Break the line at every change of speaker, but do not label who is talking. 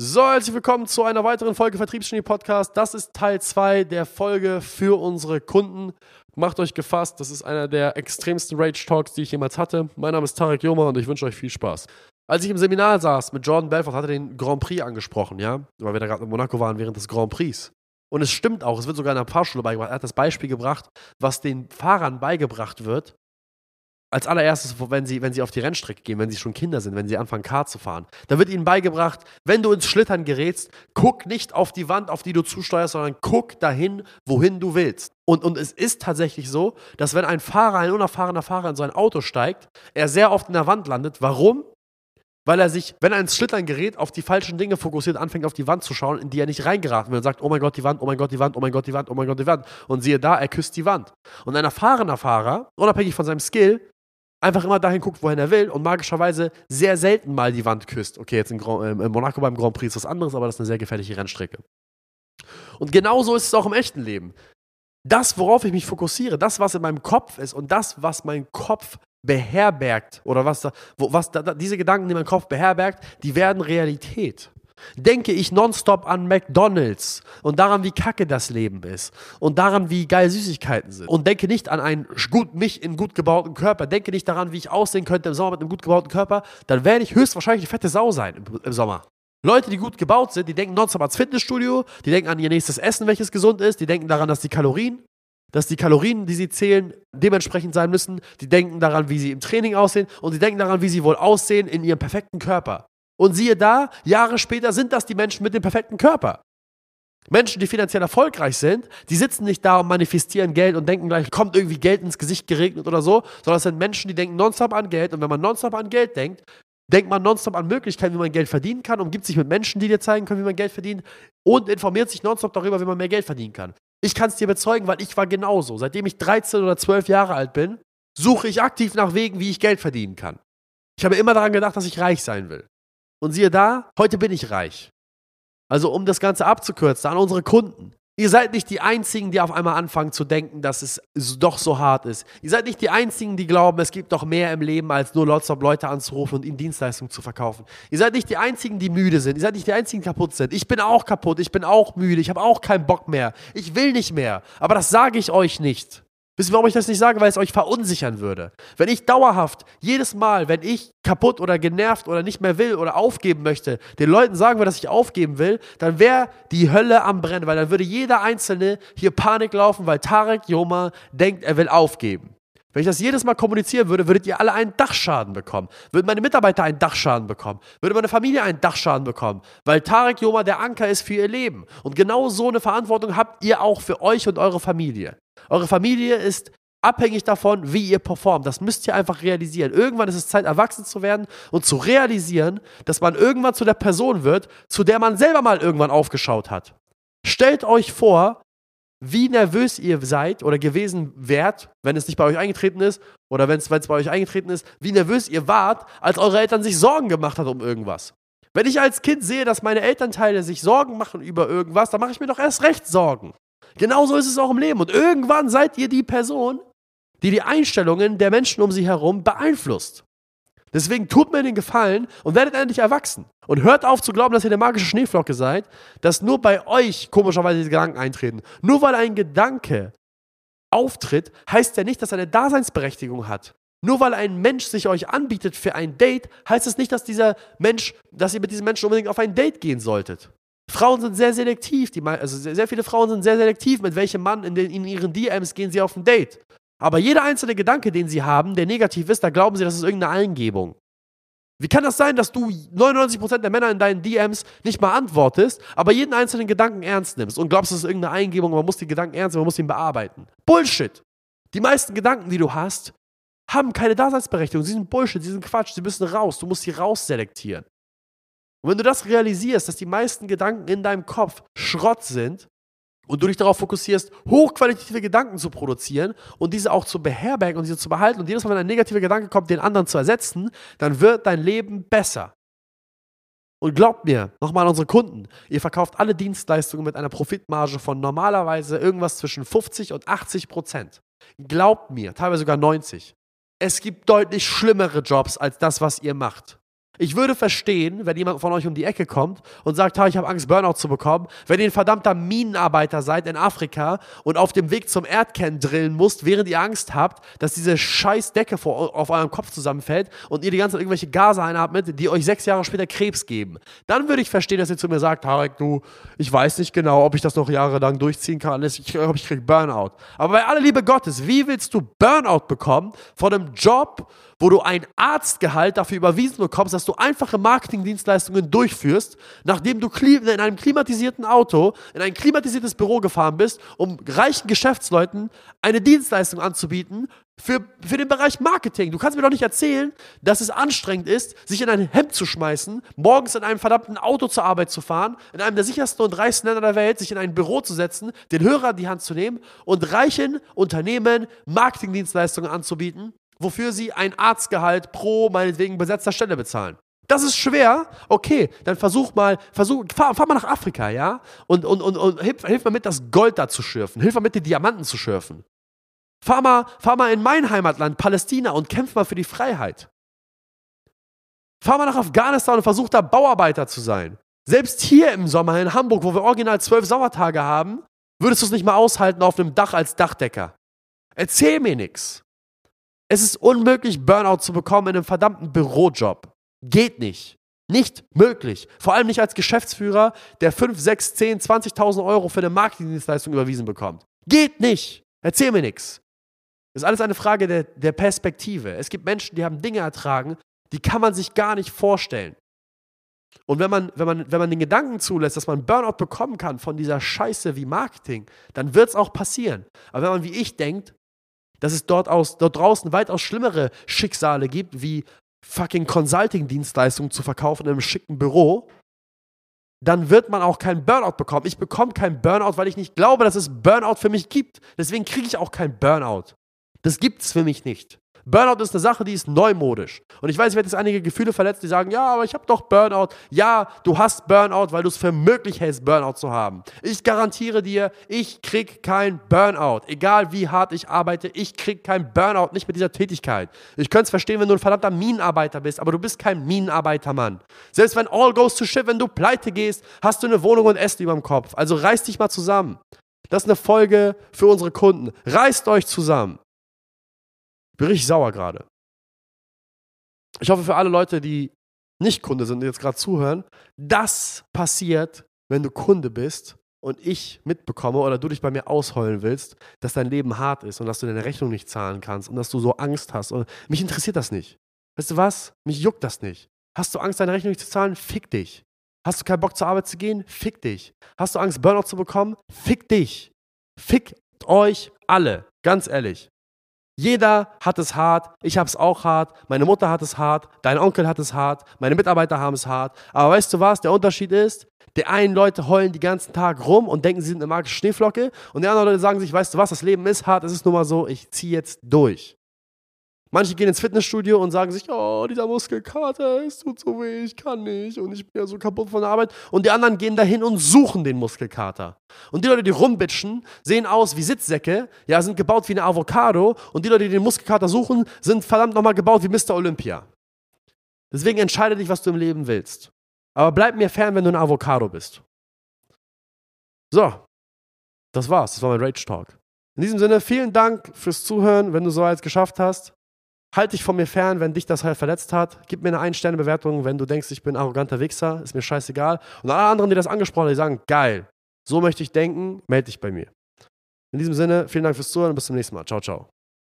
So, herzlich willkommen zu einer weiteren Folge Vertriebsgenie Podcast. Das ist Teil 2 der Folge für unsere Kunden. Macht euch gefasst, das ist einer der extremsten Rage Talks, die ich jemals hatte. Mein Name ist Tarek Joma und ich wünsche euch viel Spaß. Als ich im Seminar saß mit Jordan Belfort, hat er den Grand Prix angesprochen, ja, weil wir da gerade in Monaco waren während des Grand Prix. Und es stimmt auch, es wird sogar in der Fahrschule beigebracht. Er hat das Beispiel gebracht, was den Fahrern beigebracht wird, als allererstes, wenn sie, wenn sie auf die Rennstrecke gehen, wenn sie schon Kinder sind, wenn sie anfangen, Kart zu fahren. Da wird ihnen beigebracht, wenn du ins Schlittern gerätst, guck nicht auf die Wand, auf die du zusteuerst, sondern guck dahin, wohin du willst. Und, und es ist tatsächlich so, dass wenn ein Fahrer, ein unerfahrener Fahrer in so ein Auto steigt, er sehr oft in der Wand landet. Warum? Weil er sich, wenn er ins Schlittern gerät, auf die falschen Dinge fokussiert, anfängt auf die Wand zu schauen, in die er nicht reingeraten will und sagt, oh mein Gott, die Wand, oh mein Gott, die Wand, oh mein Gott, die Wand, oh mein Gott, die Wand. Und siehe da, er küsst die Wand. Und ein erfahrener Fahrer, unabhängig von seinem Skill, einfach immer dahin guckt, wohin er will und magischerweise sehr selten mal die Wand küsst. Okay, jetzt in, Grand, äh, in Monaco beim Grand Prix ist was anderes, aber das ist eine sehr gefährliche Rennstrecke. Und genauso ist es auch im echten Leben. Das, worauf ich mich fokussiere, das, was in meinem Kopf ist und das, was mein Kopf beherbergt oder was, da, wo, was da, diese Gedanken, die mein Kopf beherbergt, die werden Realität denke ich nonstop an McDonalds und daran, wie kacke das Leben ist und daran, wie geil Süßigkeiten sind. Und denke nicht an einen gut, mich in gut gebauten Körper, denke nicht daran, wie ich aussehen könnte im Sommer mit einem gut gebauten Körper, dann werde ich höchstwahrscheinlich eine fette Sau sein im, im Sommer. Leute, die gut gebaut sind, die denken nonstop ans Fitnessstudio, die denken an ihr nächstes Essen, welches gesund ist, die denken daran, dass die Kalorien, dass die Kalorien, die sie zählen, dementsprechend sein müssen, die denken daran, wie sie im Training aussehen und die denken daran, wie sie wohl aussehen in ihrem perfekten Körper. Und siehe da, Jahre später sind das die Menschen mit dem perfekten Körper. Menschen, die finanziell erfolgreich sind, die sitzen nicht da und manifestieren Geld und denken gleich, kommt irgendwie Geld ins Gesicht geregnet oder so, sondern es sind Menschen, die denken nonstop an Geld. Und wenn man nonstop an Geld denkt, denkt man nonstop an Möglichkeiten, wie man Geld verdienen kann, umgibt sich mit Menschen, die dir zeigen können, wie man Geld verdient und informiert sich nonstop darüber, wie man mehr Geld verdienen kann. Ich kann es dir bezeugen, weil ich war genauso. Seitdem ich 13 oder 12 Jahre alt bin, suche ich aktiv nach Wegen, wie ich Geld verdienen kann. Ich habe immer daran gedacht, dass ich reich sein will. Und siehe da, heute bin ich reich. Also um das Ganze abzukürzen, an unsere Kunden. Ihr seid nicht die Einzigen, die auf einmal anfangen zu denken, dass es doch so hart ist. Ihr seid nicht die Einzigen, die glauben, es gibt doch mehr im Leben, als nur Lotsop Leute anzurufen und ihnen Dienstleistungen zu verkaufen. Ihr seid nicht die Einzigen, die müde sind. Ihr seid nicht die Einzigen, die kaputt sind. Ich bin auch kaputt. Ich bin auch müde. Ich habe auch keinen Bock mehr. Ich will nicht mehr. Aber das sage ich euch nicht. Wisst ihr, warum ich das nicht sage? Weil es euch verunsichern würde. Wenn ich dauerhaft, jedes Mal, wenn ich kaputt oder genervt oder nicht mehr will oder aufgeben möchte, den Leuten sagen würde, dass ich aufgeben will, dann wäre die Hölle am Brennen, weil dann würde jeder Einzelne hier Panik laufen, weil Tarek Joma denkt, er will aufgeben. Wenn ich das jedes Mal kommunizieren würde, würdet ihr alle einen Dachschaden bekommen. Würden meine Mitarbeiter einen Dachschaden bekommen. Würde meine Familie einen Dachschaden bekommen. Weil Tarek Joma der Anker ist für ihr Leben. Und genau so eine Verantwortung habt ihr auch für euch und eure Familie. Eure Familie ist abhängig davon, wie ihr performt. Das müsst ihr einfach realisieren. Irgendwann ist es Zeit, erwachsen zu werden und zu realisieren, dass man irgendwann zu der Person wird, zu der man selber mal irgendwann aufgeschaut hat. Stellt euch vor, wie nervös ihr seid oder gewesen wärt, wenn es nicht bei euch eingetreten ist oder wenn es bei euch eingetreten ist, wie nervös ihr wart, als eure Eltern sich Sorgen gemacht haben um irgendwas. Wenn ich als Kind sehe, dass meine Elternteile sich Sorgen machen über irgendwas, dann mache ich mir doch erst recht Sorgen. Genauso ist es auch im Leben. Und irgendwann seid ihr die Person, die die Einstellungen der Menschen um sie herum beeinflusst. Deswegen tut mir den Gefallen und werdet endlich erwachsen. Und hört auf zu glauben, dass ihr eine magische Schneeflocke seid, dass nur bei euch komischerweise diese Gedanken eintreten. Nur weil ein Gedanke auftritt, heißt ja nicht, dass er eine Daseinsberechtigung hat. Nur weil ein Mensch sich euch anbietet für ein Date, heißt es nicht, dass dieser Mensch, dass ihr mit diesem Menschen unbedingt auf ein Date gehen solltet. Frauen sind sehr selektiv, die, also sehr, sehr viele Frauen sind sehr selektiv, mit welchem Mann in, den, in ihren DMs gehen sie auf ein Date. Aber jeder einzelne Gedanke, den sie haben, der negativ ist, da glauben sie, das ist irgendeine Eingebung. Wie kann das sein, dass du 99% der Männer in deinen DMs nicht mal antwortest, aber jeden einzelnen Gedanken ernst nimmst und glaubst, das ist irgendeine Eingebung, man muss die Gedanken ernst nehmen, man muss ihn bearbeiten? Bullshit! Die meisten Gedanken, die du hast, haben keine Daseinsberechtigung. Sie sind Bullshit, sie sind Quatsch, sie müssen raus. Du musst sie rausselektieren. Und wenn du das realisierst, dass die meisten Gedanken in deinem Kopf Schrott sind, und du dich darauf fokussierst, hochqualitative Gedanken zu produzieren und diese auch zu beherbergen und diese zu behalten und jedes Mal, wenn ein negativer Gedanke kommt, den anderen zu ersetzen, dann wird dein Leben besser. Und glaubt mir, nochmal an unsere Kunden, ihr verkauft alle Dienstleistungen mit einer Profitmarge von normalerweise irgendwas zwischen 50 und 80 Prozent. Glaubt mir, teilweise sogar 90. Es gibt deutlich schlimmere Jobs als das, was ihr macht. Ich würde verstehen, wenn jemand von euch um die Ecke kommt und sagt, ich habe Angst, Burnout zu bekommen, wenn ihr ein verdammter Minenarbeiter seid in Afrika und auf dem Weg zum Erdkern drillen musst, während ihr Angst habt, dass diese scheiß Decke vor, auf eurem Kopf zusammenfällt und ihr die ganze Zeit irgendwelche Gase einatmet, die euch sechs Jahre später Krebs geben. Dann würde ich verstehen, dass ihr zu mir sagt, Tarek, du, ich weiß nicht genau, ob ich das noch jahrelang durchziehen kann. Ich glaube, ich kriege Burnout. Aber bei aller Liebe Gottes, wie willst du Burnout bekommen von einem Job, wo du ein Arztgehalt dafür überwiesen bekommst, dass du einfache Marketingdienstleistungen durchführst, nachdem du in einem klimatisierten Auto in ein klimatisiertes Büro gefahren bist, um reichen Geschäftsleuten eine Dienstleistung anzubieten für, für den Bereich Marketing. Du kannst mir doch nicht erzählen, dass es anstrengend ist, sich in ein Hemd zu schmeißen, morgens in einem verdammten Auto zur Arbeit zu fahren, in einem der sichersten und reichsten Länder der Welt, sich in ein Büro zu setzen, den Hörer in die Hand zu nehmen und reichen Unternehmen Marketingdienstleistungen anzubieten, wofür sie ein Arztgehalt pro meinetwegen besetzter Stelle bezahlen. Das ist schwer. Okay, dann versuch mal, versuch, fahr, fahr mal nach Afrika, ja? Und, und, und, und hilf, hilf mal mit, das Gold da zu schürfen. Hilf mal mit, die Diamanten zu schürfen. Fahr mal, fahr mal in mein Heimatland, Palästina, und kämpf mal für die Freiheit. Fahr mal nach Afghanistan und versuch da Bauarbeiter zu sein. Selbst hier im Sommer in Hamburg, wo wir original zwölf Sommertage haben, würdest du es nicht mal aushalten auf einem Dach als Dachdecker. Erzähl mir nichts. Es ist unmöglich, Burnout zu bekommen in einem verdammten Bürojob. Geht nicht. Nicht möglich. Vor allem nicht als Geschäftsführer, der 5, 6, 10, 20.000 Euro für eine Marketingdienstleistung überwiesen bekommt. Geht nicht. Erzähl mir nichts. Ist alles eine Frage der, der Perspektive. Es gibt Menschen, die haben Dinge ertragen, die kann man sich gar nicht vorstellen. Und wenn man, wenn, man, wenn man den Gedanken zulässt, dass man Burnout bekommen kann von dieser Scheiße wie Marketing, dann wird es auch passieren. Aber wenn man wie ich denkt, dass es dort, aus, dort draußen weitaus schlimmere Schicksale gibt, wie fucking Consulting-Dienstleistungen zu verkaufen in einem schicken Büro, dann wird man auch keinen Burnout bekommen. Ich bekomme keinen Burnout, weil ich nicht glaube, dass es Burnout für mich gibt. Deswegen kriege ich auch keinen Burnout. Das gibt es für mich nicht. Burnout ist eine Sache, die ist neumodisch. Und ich weiß, ich werde jetzt einige Gefühle verletzt, die sagen, ja, aber ich habe doch Burnout. Ja, du hast Burnout, weil du es für möglich hältst, Burnout zu haben. Ich garantiere dir, ich krieg kein Burnout. Egal wie hart ich arbeite, ich krieg kein Burnout, nicht mit dieser Tätigkeit. Ich könnte es verstehen, wenn du ein verdammter Minenarbeiter bist, aber du bist kein Minenarbeiter, Mann. Selbst wenn all goes to shit, wenn du pleite gehst, hast du eine Wohnung und Essen über dem Kopf. Also reiß dich mal zusammen. Das ist eine Folge für unsere Kunden. Reißt euch zusammen. Bin richtig sauer gerade. Ich hoffe für alle Leute, die nicht Kunde sind und jetzt gerade zuhören, das passiert, wenn du Kunde bist und ich mitbekomme oder du dich bei mir ausheulen willst, dass dein Leben hart ist und dass du deine Rechnung nicht zahlen kannst und dass du so Angst hast. Und mich interessiert das nicht. Weißt du was? Mich juckt das nicht. Hast du Angst, deine Rechnung nicht zu zahlen? Fick dich. Hast du keinen Bock zur Arbeit zu gehen? Fick dich. Hast du Angst, Burnout zu bekommen? Fick dich. Fick euch alle. Ganz ehrlich. Jeder hat es hart, ich habe es auch hart, meine Mutter hat es hart, dein Onkel hat es hart, meine Mitarbeiter haben es hart. Aber weißt du was, der Unterschied ist, die einen Leute heulen die ganzen Tag rum und denken, sie sind eine magische Schneeflocke und die anderen Leute sagen sich, weißt du was, das Leben ist hart, es ist nun mal so, ich ziehe jetzt durch. Manche gehen ins Fitnessstudio und sagen sich, oh, dieser Muskelkater, es tut so weh, ich kann nicht und ich bin ja so kaputt von der Arbeit. Und die anderen gehen dahin und suchen den Muskelkater. Und die Leute, die rumbitschen, sehen aus wie Sitzsäcke, ja, sind gebaut wie eine Avocado. Und die Leute, die den Muskelkater suchen, sind verdammt nochmal gebaut wie Mr. Olympia. Deswegen entscheide dich, was du im Leben willst. Aber bleib mir fern, wenn du ein Avocado bist. So, das war's. Das war mein Rage Talk. In diesem Sinne, vielen Dank fürs Zuhören, wenn du so eins geschafft hast. Halt dich von mir fern, wenn dich das halt verletzt hat. Gib mir eine Ein-Sterne-Bewertung, wenn du denkst, ich bin ein arroganter Wichser. Ist mir scheißegal. Und alle anderen, die das angesprochen haben, die sagen, geil, so möchte ich denken, melde dich bei mir. In diesem Sinne, vielen Dank fürs Zuhören und bis zum nächsten Mal. Ciao, ciao.